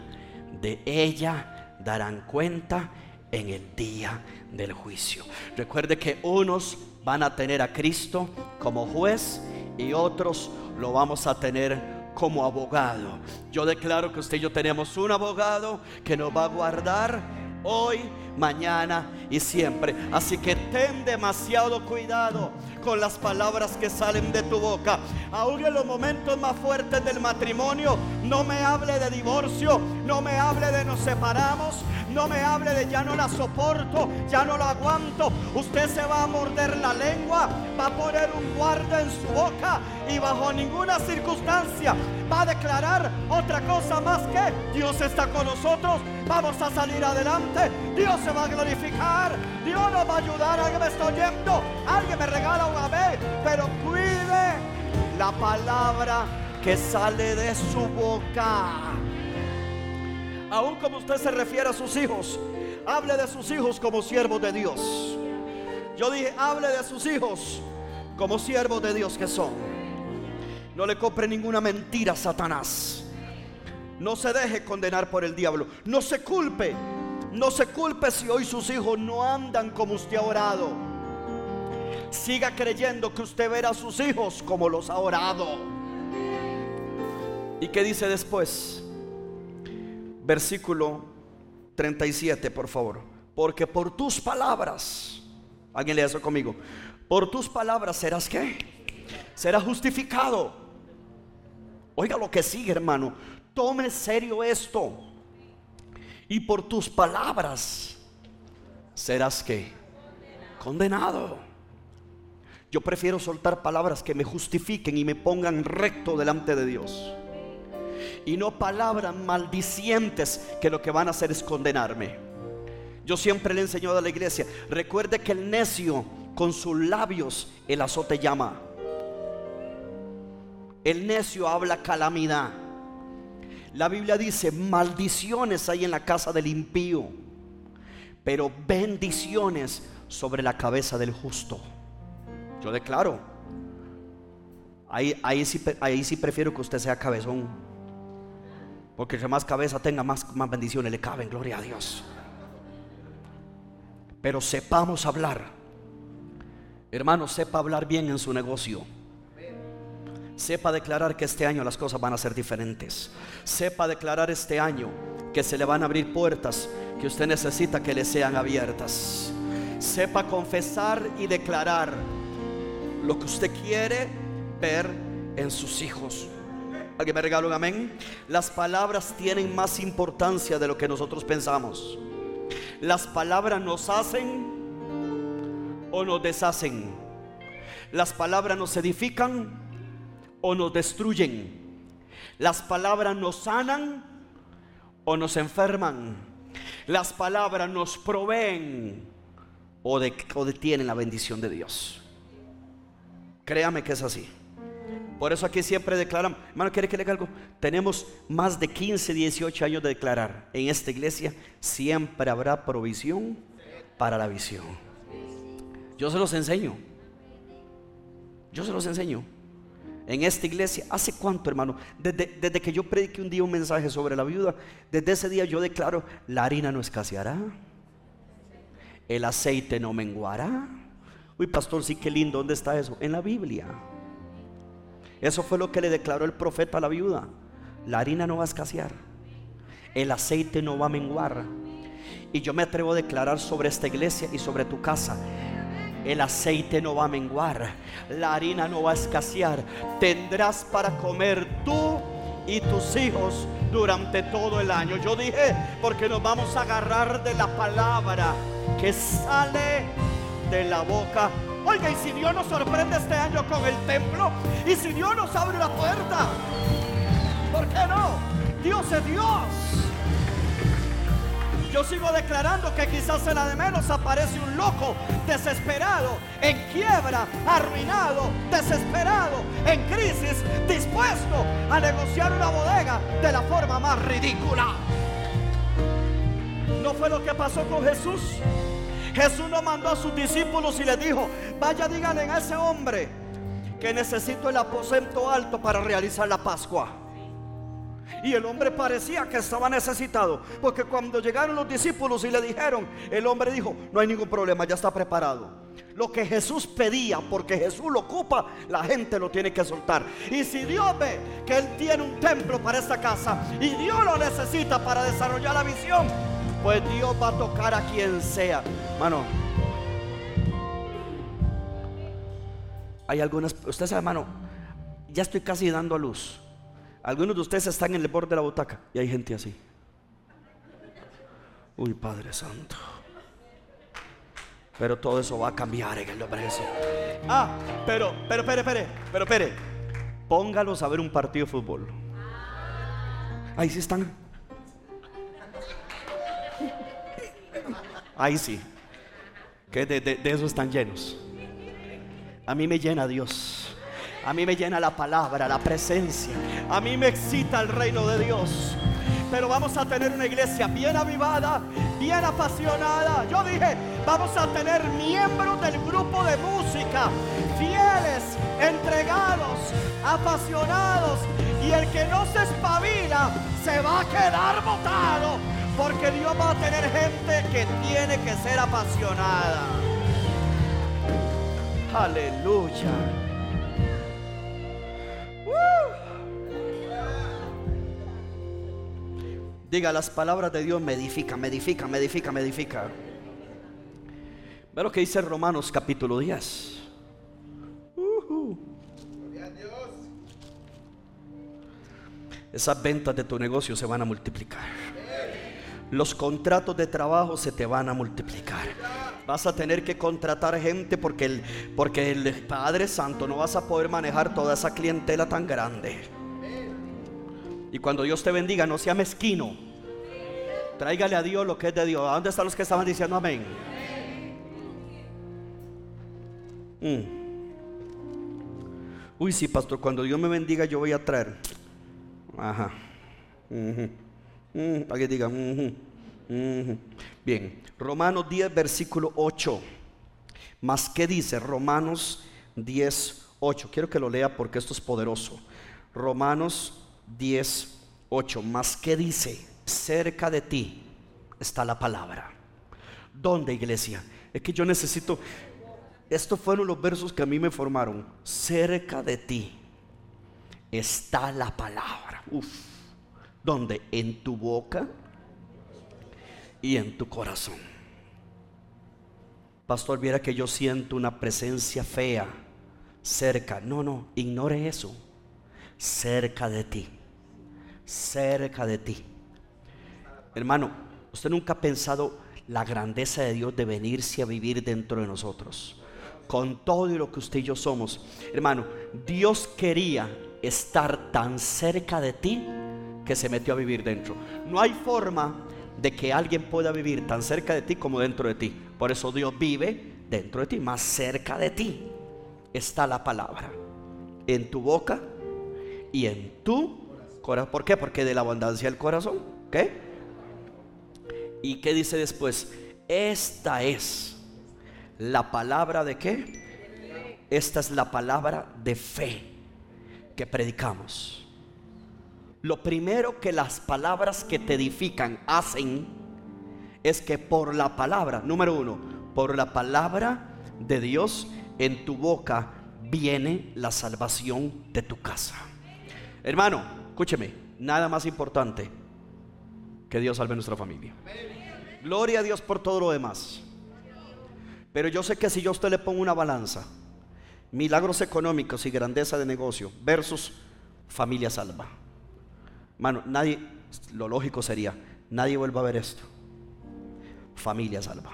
De ella darán cuenta en el día del juicio. Recuerde que unos van a tener a Cristo como juez y otros lo vamos a tener como abogado. Yo declaro que usted y yo tenemos un abogado que nos va a guardar hoy, mañana y siempre. Así que ten demasiado cuidado con las palabras que salen de tu boca. Aún en los momentos más fuertes del matrimonio, no me hable de divorcio, no me hable de nos separamos, no me hable de ya no la soporto, ya no la aguanto. Usted se va a morder la lengua, va a poner un guarda en su boca y bajo ninguna circunstancia va a declarar otra cosa más que Dios está con nosotros, vamos a salir adelante, Dios se va a glorificar, Dios nos va a ayudar, alguien me está oyendo, alguien me regala un amén, pero cuide la palabra que sale de su boca. Aún como usted se refiere a sus hijos, hable de sus hijos como siervos de Dios. Yo dije, hable de sus hijos como siervos de Dios que son. No le compre ninguna mentira a Satanás. No se deje condenar por el diablo. No se culpe. No se culpe si hoy sus hijos no andan como usted ha orado. Siga creyendo que usted verá a sus hijos como los ha orado. ¿Y qué dice después? Versículo 37, por favor. Porque por tus palabras, alguien lea eso conmigo. Por tus palabras serás qué? Serás justificado Oiga lo que sigue, hermano. Tome serio esto. Y por tus palabras serás que condenado. Yo prefiero soltar palabras que me justifiquen y me pongan recto delante de Dios. Y no palabras maldicientes que lo que van a hacer es condenarme. Yo siempre le he enseñado a la iglesia, recuerde que el necio con sus labios el azote llama. El necio habla calamidad. La Biblia dice, maldiciones hay en la casa del impío, pero bendiciones sobre la cabeza del justo. Yo declaro, ahí, ahí, sí, ahí sí prefiero que usted sea cabezón, porque que más cabeza tenga, más, más bendiciones le caben, gloria a Dios. Pero sepamos hablar. Hermano, sepa hablar bien en su negocio. Sepa declarar que este año las cosas van a ser diferentes. Sepa declarar este año que se le van a abrir puertas que usted necesita que le sean abiertas. Sepa confesar y declarar lo que usted quiere ver en sus hijos. ¿Alguien me regala un amén? Las palabras tienen más importancia de lo que nosotros pensamos. Las palabras nos hacen o nos deshacen. Las palabras nos edifican o nos destruyen. Las palabras nos sanan o nos enferman. Las palabras nos proveen o, detienen la bendición de Dios. Créame que es así. Por eso aquí siempre declaramos, hermano, ¿quiere que le algo? Tenemos más de 15, 18 años de declarar. En esta iglesia siempre habrá provisión para la visión. Yo se los enseño. Yo se los enseño en esta iglesia. ¿Hace cuánto, hermano? Desde, que yo prediqué un día un mensaje sobre la viuda, desde ese día yo declaro, la harina no escaseará, el aceite no menguará. Uy, pastor, sí, qué lindo, ¿dónde está eso? En la Biblia. Eso fue lo que le declaró el profeta a la viuda. La harina no va a escasear, el aceite no va a menguar. Y yo me atrevo a declarar sobre esta iglesia y sobre tu casa el aceite no va a menguar, la harina no va a escasear. Tendrás para comer tú y tus hijos durante todo el año. Yo dije, porque nos vamos a agarrar de la palabra que sale de la boca. Oiga, y si Dios nos sorprende este año con el templo, y si Dios nos abre la puerta, ¿por qué no? Dios es Dios. Yo sigo declarando que quizás en la de menos aparece un loco desesperado, en quiebra, arruinado, desesperado, en crisis, dispuesto a negociar una bodega de la forma más ridícula. ¿No fue lo que pasó con Jesús? Jesús no mandó a sus discípulos y les dijo, vaya díganle a ese hombre que necesito el aposento alto para realizar la Pascua. Y el hombre parecía que estaba necesitado. Porque cuando llegaron los discípulos y le dijeron, el hombre dijo, no hay ningún problema, ya está preparado. Lo que Jesús pedía, porque Jesús lo ocupa, la gente lo tiene que soltar. Y si Dios ve que Él tiene un templo para esta casa y Dios lo necesita para desarrollar la visión, pues Dios va a tocar a quien sea. Mano, hay algunas, usted sabe, hermano, ya estoy casi dando a luz. Algunos de ustedes están en el borde de la butaca y hay gente así. Uy, Padre Santo. Pero todo eso va a cambiar en el nombre de Jesús. Ah, pero, pero, espere, espere, pero, espere. Póngalos a ver un partido de fútbol. Ahí sí están. Ahí sí. Que de, eso están llenos. A mí me llena Dios. A mí me llena la palabra, la presencia. A mí me excita el reino de Dios. Pero vamos a tener una iglesia bien avivada, bien apasionada. Yo dije, vamos a tener miembros del grupo de música, fieles, entregados, apasionados. Y el que no se espabila se va a quedar botado. Porque Dios va a tener gente que tiene que ser apasionada. Aleluya. Diga, las palabras de Dios me edifican, me edifican, me edifican, me edifican. Ve lo que dice Romanos capítulo 10. Esas ventas de tu negocio se van a multiplicar. Los contratos de trabajo se te van a multiplicar. Vas a tener que contratar gente porque el, porque el Padre Santo no vas a poder manejar toda esa clientela tan grande. Y cuando Dios te bendiga, no sea mezquino. Tráigale a Dios lo que es de Dios. ¿A dónde están los que estaban diciendo amén? Mm. Uy, sí, pastor, cuando Dios me bendiga yo voy a traer. Ajá. Mm, alguien diga, bien, Romanos 10, versículo 8. Más que dice Romanos 10, 8. Quiero que lo lea porque esto es poderoso. Romanos 10, 8. Más que dice, cerca de ti está la palabra. ¿Dónde, iglesia? Es que yo necesito, estos fueron los versos que a mí me formaron. Cerca de ti está la palabra. Uf. ¿Dónde? En tu boca y en tu corazón. Pastor, viera que yo siento una presencia fea cerca. No, no, ignore eso. Cerca de ti. Cerca de ti. Hermano, usted nunca ha pensado la grandeza de Dios de venirse a vivir dentro de nosotros con todo lo que usted y yo somos. Hermano, Dios quería estar tan cerca de ti que se metió a vivir dentro. No hay forma de que alguien pueda vivir tan cerca de ti como dentro de ti. Por eso Dios vive dentro de ti, más cerca de ti está la palabra. En tu boca y en tu corazón. ¿Por qué? Porque de la abundancia del corazón. ¿Qué? ¿Y qué dice después? Esta es la palabra de qué? Esta es la palabra de fe que predicamos. Lo primero que las palabras que te edifican hacen es que por la palabra, número uno, por la palabra de Dios en tu boca viene la salvación de tu casa. Hermano, escúcheme, nada más importante que Dios salve nuestra familia. Gloria a Dios por todo lo demás. Pero yo sé que si yo a usted le pongo una balanza, milagros económicos y grandeza de negocio versus familia salva. Mano, nadie, lo lógico sería, nadie vuelva a ver esto. Familia salva.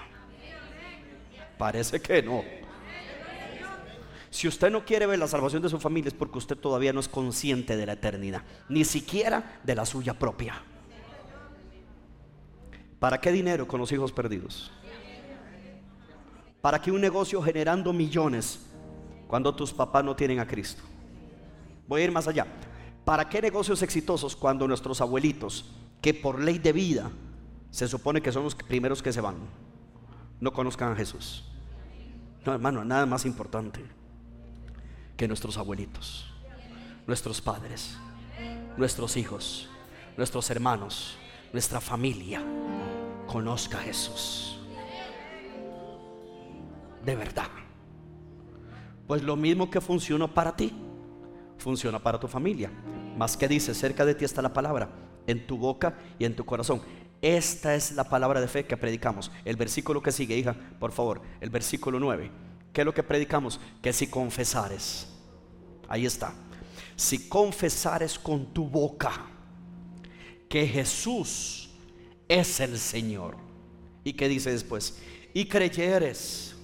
Parece que no. Si usted no quiere ver la salvación de su familia es porque usted todavía no es consciente de la eternidad, ni siquiera de la suya propia. ¿Para qué dinero con los hijos perdidos? ¿Para qué un negocio generando millones cuando tus papás no tienen a Cristo? Voy a ir más allá. ¿Para qué negocios exitosos cuando nuestros abuelitos, que por ley de vida se supone que son los primeros que se van, no conozcan a Jesús? No, hermano, nada más importante que nuestros abuelitos, nuestros padres, nuestros hijos, nuestros hermanos, nuestra familia conozca a Jesús de verdad. Pues lo mismo que funcionó para ti, funciona para tu familia. Más que dice, cerca de ti está la palabra, en tu boca y en tu corazón. Esta es la palabra de fe que predicamos. El versículo que sigue, hija, por favor, el versículo 9. ¿Qué es lo que predicamos? Que si confesares, ahí está, si confesares con tu boca que Jesús es el Señor. ¿Y qué dice después? Y creyeres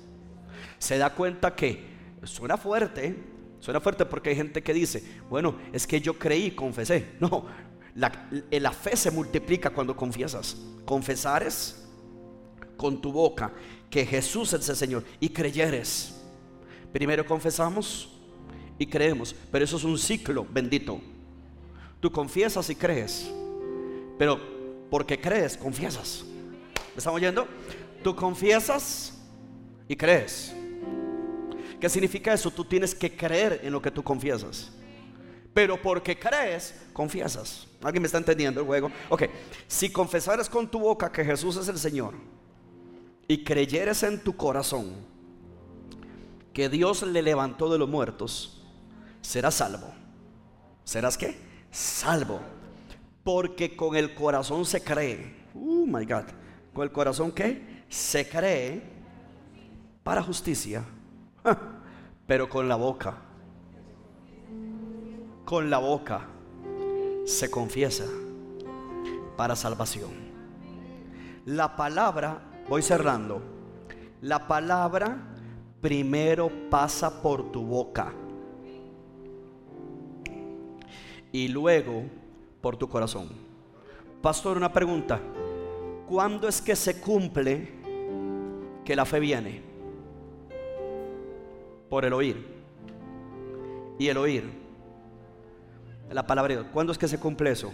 se da cuenta que suena fuerte, suena fuerte porque hay gente que dice, bueno, es que yo creí, confesé. *laughs* No, la, la fe se multiplica cuando confiesas. Confesares con tu boca que Jesús es el Señor y creyeres. Primero confesamos y creemos, pero eso es un ciclo bendito. Tú confiesas y crees, pero porque crees, confiesas. ¿Me estamos oyendo? Tú confiesas y crees. ¿Qué significa eso? Tú tienes que creer en lo que tú confiesas. Pero porque crees, confiesas. ¿Alguien me está entendiendo el juego? Ok, si confesares con tu boca que Jesús es el Señor y creyeres en tu corazón que Dios le levantó de los muertos, serás salvo. ¿Serás qué? Salvo. Porque con el corazón se cree. Oh my God. Con el corazón qué? Se cree para justicia *laughs* pero con la boca, con la boca se confiesa para salvación. La palabra, voy cerrando, la palabra primero pasa por tu boca y luego por tu corazón. Pastor, una pregunta. ¿Cuándo es que se cumple que la fe viene? Por el oír. Y el oír. La palabra de Dios. ¿Cuándo es que se cumple eso?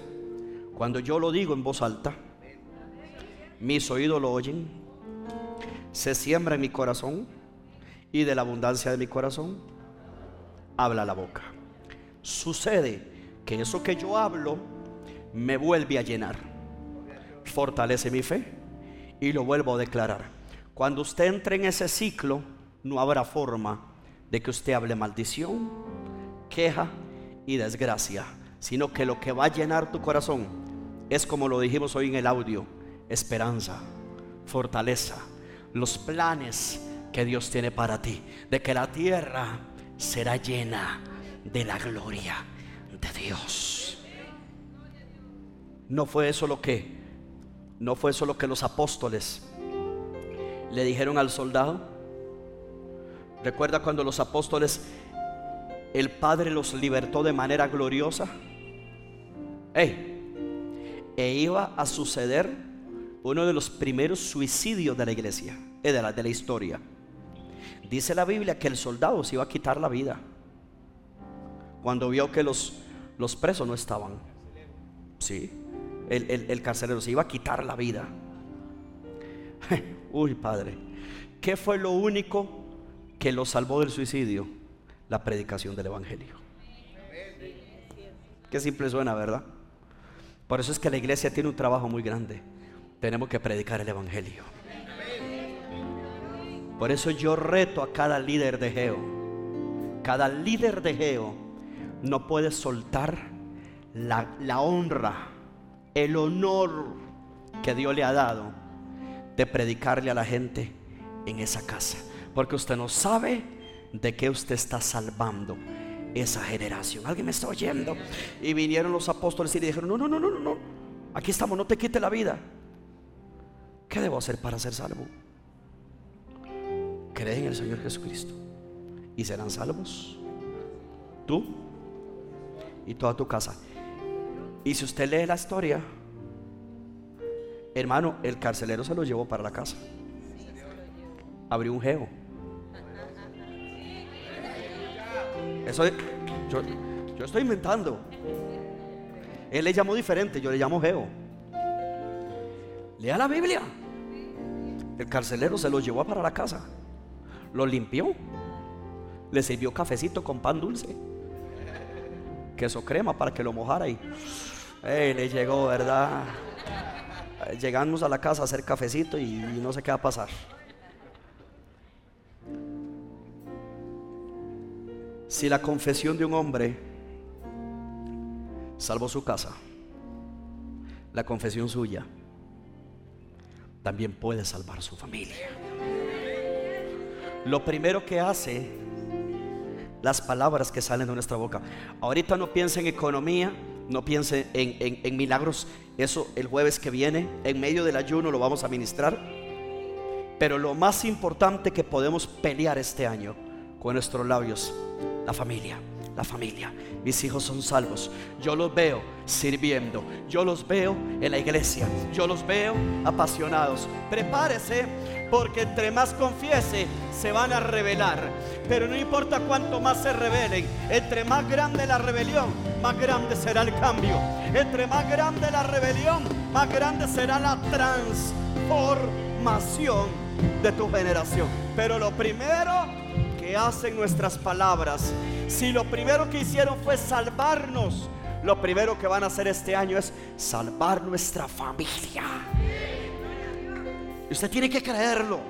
Cuando yo lo digo en voz alta, mis oídos lo oyen, se siembra en mi corazón y de la abundancia de mi corazón habla la boca. Sucede que eso que yo hablo me vuelve a llenar, fortalece mi fe y lo vuelvo a declarar. Cuando usted entre en ese ciclo, no habrá forma de que usted hable maldición, queja y desgracia, sino que lo que va a llenar tu corazón es como lo dijimos hoy en el audio, esperanza, fortaleza, los planes que Dios tiene para ti, de que la tierra será llena de la gloria de Dios. No fue eso lo que, no fue eso lo que los apóstoles le dijeron al soldado. Recuerda cuando los apóstoles, el Padre los libertó de manera gloriosa. e iba a suceder uno de los primeros suicidios de la iglesia, de la, de la historia. Dice la Biblia que el soldado se iba a quitar la vida cuando vio que los, los presos no estaban. Sí, el, el, el carcelero se iba a quitar la vida. *laughs* Uy, Padre, ¿qué fue lo único que lo salvó del suicidio? La predicación del Evangelio. Qué simple suena, ¿verdad? Por eso es que la iglesia tiene un trabajo muy grande. Tenemos que predicar el Evangelio. Por eso yo reto a cada líder de Geo. Cada líder de Geo no puede soltar la, la honra, el honor que Dios le ha dado de predicarle a la gente en esa casa. Porque usted no sabe de qué usted está salvando esa generación. ¿Alguien me está oyendo? Y vinieron los apóstoles y le dijeron, no, no, no, no, no, aquí estamos, no te quite la vida. ¿Qué debo hacer para ser salvo? Cree en el Señor Jesucristo y serán salvos. Tú y toda tu casa. Y si usted lee la historia, hermano, el carcelero se lo llevó para la casa. Abrió un geo. Eso yo, estoy inventando. Él le llamó diferente, yo le llamo geo. Lea la Biblia. El carcelero se lo llevó para la casa. Lo limpió. Le sirvió cafecito con pan dulce. Queso crema para que lo mojara y le llegó, ¿verdad? Llegamos a la casa a hacer cafecito y, y no sé qué va a pasar. Si la confesión de un hombre salvó su casa, la confesión suya también puede salvar su familia. Lo primero que hace las palabras que salen de nuestra boca. Ahorita no piense en economía, no piense en, milagros. Eso el jueves que viene, en medio del ayuno, lo vamos a ministrar. Pero lo más importante que podemos pelear este año con nuestros labios, la familia la familia. Mis hijos son salvos. Yo los veo sirviendo. Yo los veo en la iglesia. Yo los veo apasionados. Prepárese porque entre más confiese se van a revelar. Pero no importa cuánto más se revelen. Entre más grande la rebelión, más grande será el cambio. Entre más grande la rebelión, más grande será la transformación de tu generación. Pero lo primero que hacen nuestras palabras si lo primero que hicieron fue salvarnos, lo primero que van a hacer este año es salvar nuestra familia. Usted tiene que creerlo.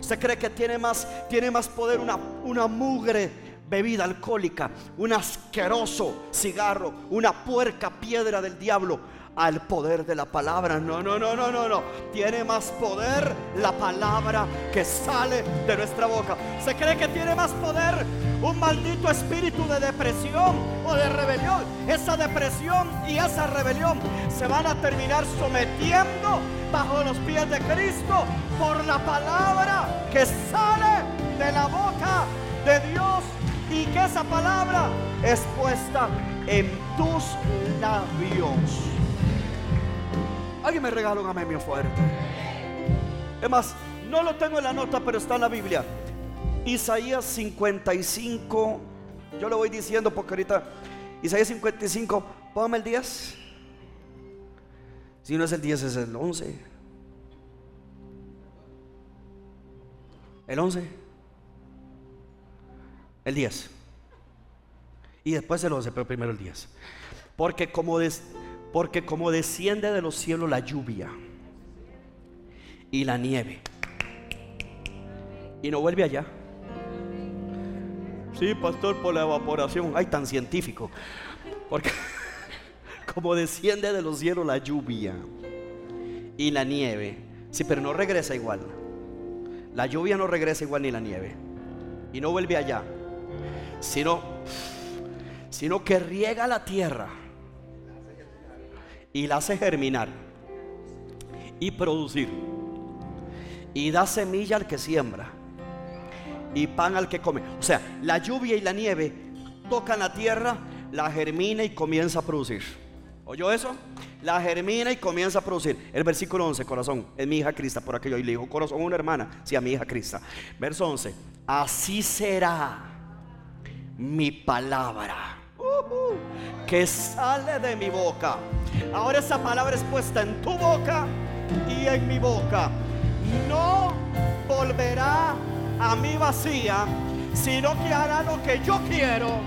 Usted cree que tiene más, tiene más poder una, una mugre bebida alcohólica, un asqueroso cigarro, una puerca piedra del diablo al poder de la palabra. No, no, no, no, no, no. Tiene más poder la palabra que sale de nuestra boca. ¿Se cree que tiene más poder un maldito espíritu de depresión o de rebelión? Esa depresión y esa rebelión se van a terminar sometiendo bajo los pies de Cristo por la palabra que sale de la boca de Dios y que esa palabra es puesta en tus labios. Alguien me regala un amén bien fuerte. Es más, no lo tengo en la nota, pero está en la Biblia. Isaías 55. Yo lo voy diciendo porque ahorita. Isaías 55. Póngame el 10. Si no es el 10, es el 11. El 11. El 10. Y después el 11, pero primero el 10. Porque como, porque como desciende de los cielos la lluvia y la nieve. Y no vuelve allá. Sí, pastor, por la evaporación. Ay, tan científico. Porque *laughs* como desciende de los cielos la lluvia y la nieve. Sí, pero no regresa igual. La lluvia no regresa igual ni la nieve. Y no vuelve allá. Sino, sino que riega la tierra y la hace germinar y producir. Y da semilla al que siembra y pan al que come. O sea, la lluvia y la nieve tocan la tierra, la germina y comienza a producir. ¿Oyó eso? La germina y comienza a producir. El versículo 11, corazón, es mi hija Crista, por aquello. Y le dijo, corazón, una hermana, sí, a mi hija Crista. Verso 11, así será mi palabra que sale de mi boca. Ahora esa palabra es puesta en tu boca y en mi boca. No volverá a mí vacía, sino que hará lo que yo quiero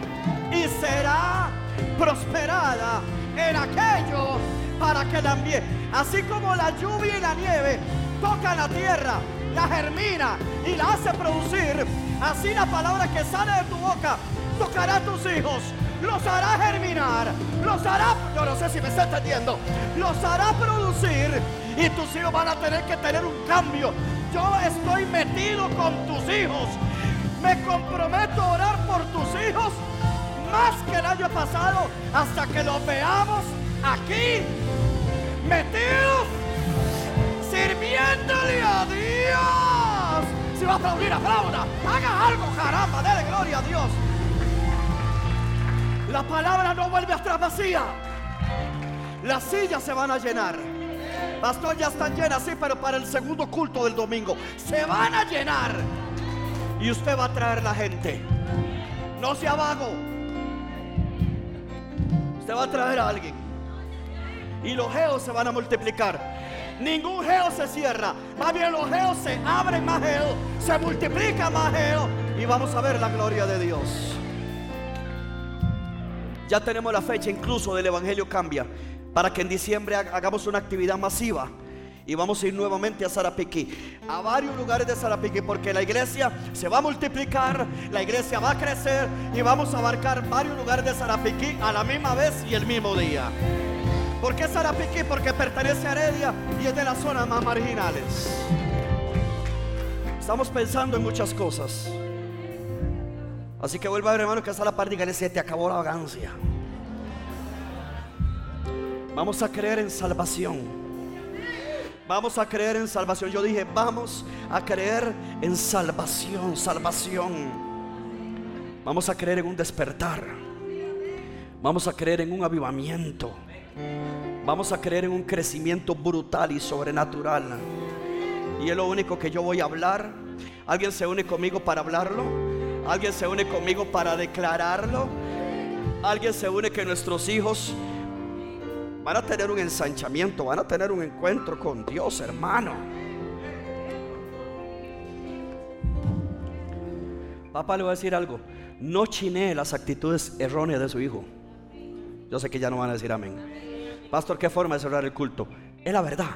y será prosperada en aquello para que la envíe. Así como la lluvia y la nieve tocan la tierra, la germina y la hace producir, así la palabra que sale de tu boca tocará a tus hijos, los hará germinar, los hará, yo no sé si me está entendiendo, los hará producir y tus hijos van a tener que tener un cambio. Yo estoy metido con tus hijos. Me comprometo a orar por tus hijos más que el año pasado hasta que los veamos aquí metidos sirviéndole a Dios. Si va a aplaudir, aplauda. Haga algo, caramba, dele gloria a Dios. La palabra no vuelve a estar vacía. Las sillas se van a llenar. Pastor, ya están llenas, sí, pero para el segundo culto del domingo se van a llenar. Y usted va a traer la gente. No sea vago. Usted va a traer a alguien. Y los geos se van a multiplicar. Ningún geo se cierra. Más bien los geos se abren más geo. Se multiplica más geo. Y vamos a ver la gloria de Dios. Ya tenemos la fecha incluso del Evangelio Cambia para que en diciembre hagamos una actividad masiva. Y vamos a ir nuevamente a Sarapiquí, a varios lugares de Sarapiquí, porque la iglesia se va a multiplicar, la iglesia va a crecer y vamos a abarcar varios lugares de Sarapiquí a la misma vez y el mismo día. ¿Por qué Sarapiquí? Porque pertenece a Heredia y es de las zonas más marginales. Estamos pensando en muchas cosas. Así que vuelva a ver, hermano, que hasta la parte y se te acabó la vagancia. Vamos a creer en salvación. Vamos a creer en salvación. Yo dije, vamos a creer en salvación, salvación. Vamos a creer en un despertar. Vamos a creer en un avivamiento. Vamos a creer en un crecimiento brutal y sobrenatural. Y es lo único que yo voy a hablar. ¿Alguien se une conmigo para hablarlo? ¿Alguien se une conmigo para declararlo? ¿Alguien se une que nuestros hijos Van a tener un ensanchamiento, van a tener un encuentro con Dios, hermano. Papá le va a decir algo. No chinee las actitudes erróneas de su hijo. Yo sé que ya no van a decir amén. Pastor, ¿qué forma de cerrar el culto? Es la verdad.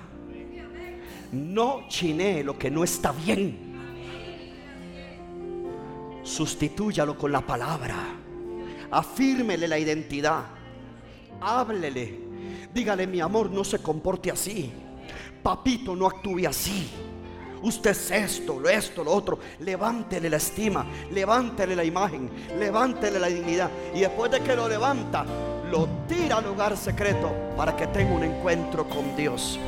No chinee lo que no está bien. Sustitúyalo con la palabra. Afírmele la identidad. Háblele Dígale, mi amor, no se comporte así. Papito, no actúe así. Usted es esto, lo esto, lo otro. Levántele la estima, levántele la imagen, levántele la dignidad. Y después de que lo levanta, lo tira al lugar secreto para que tenga un encuentro con Dios.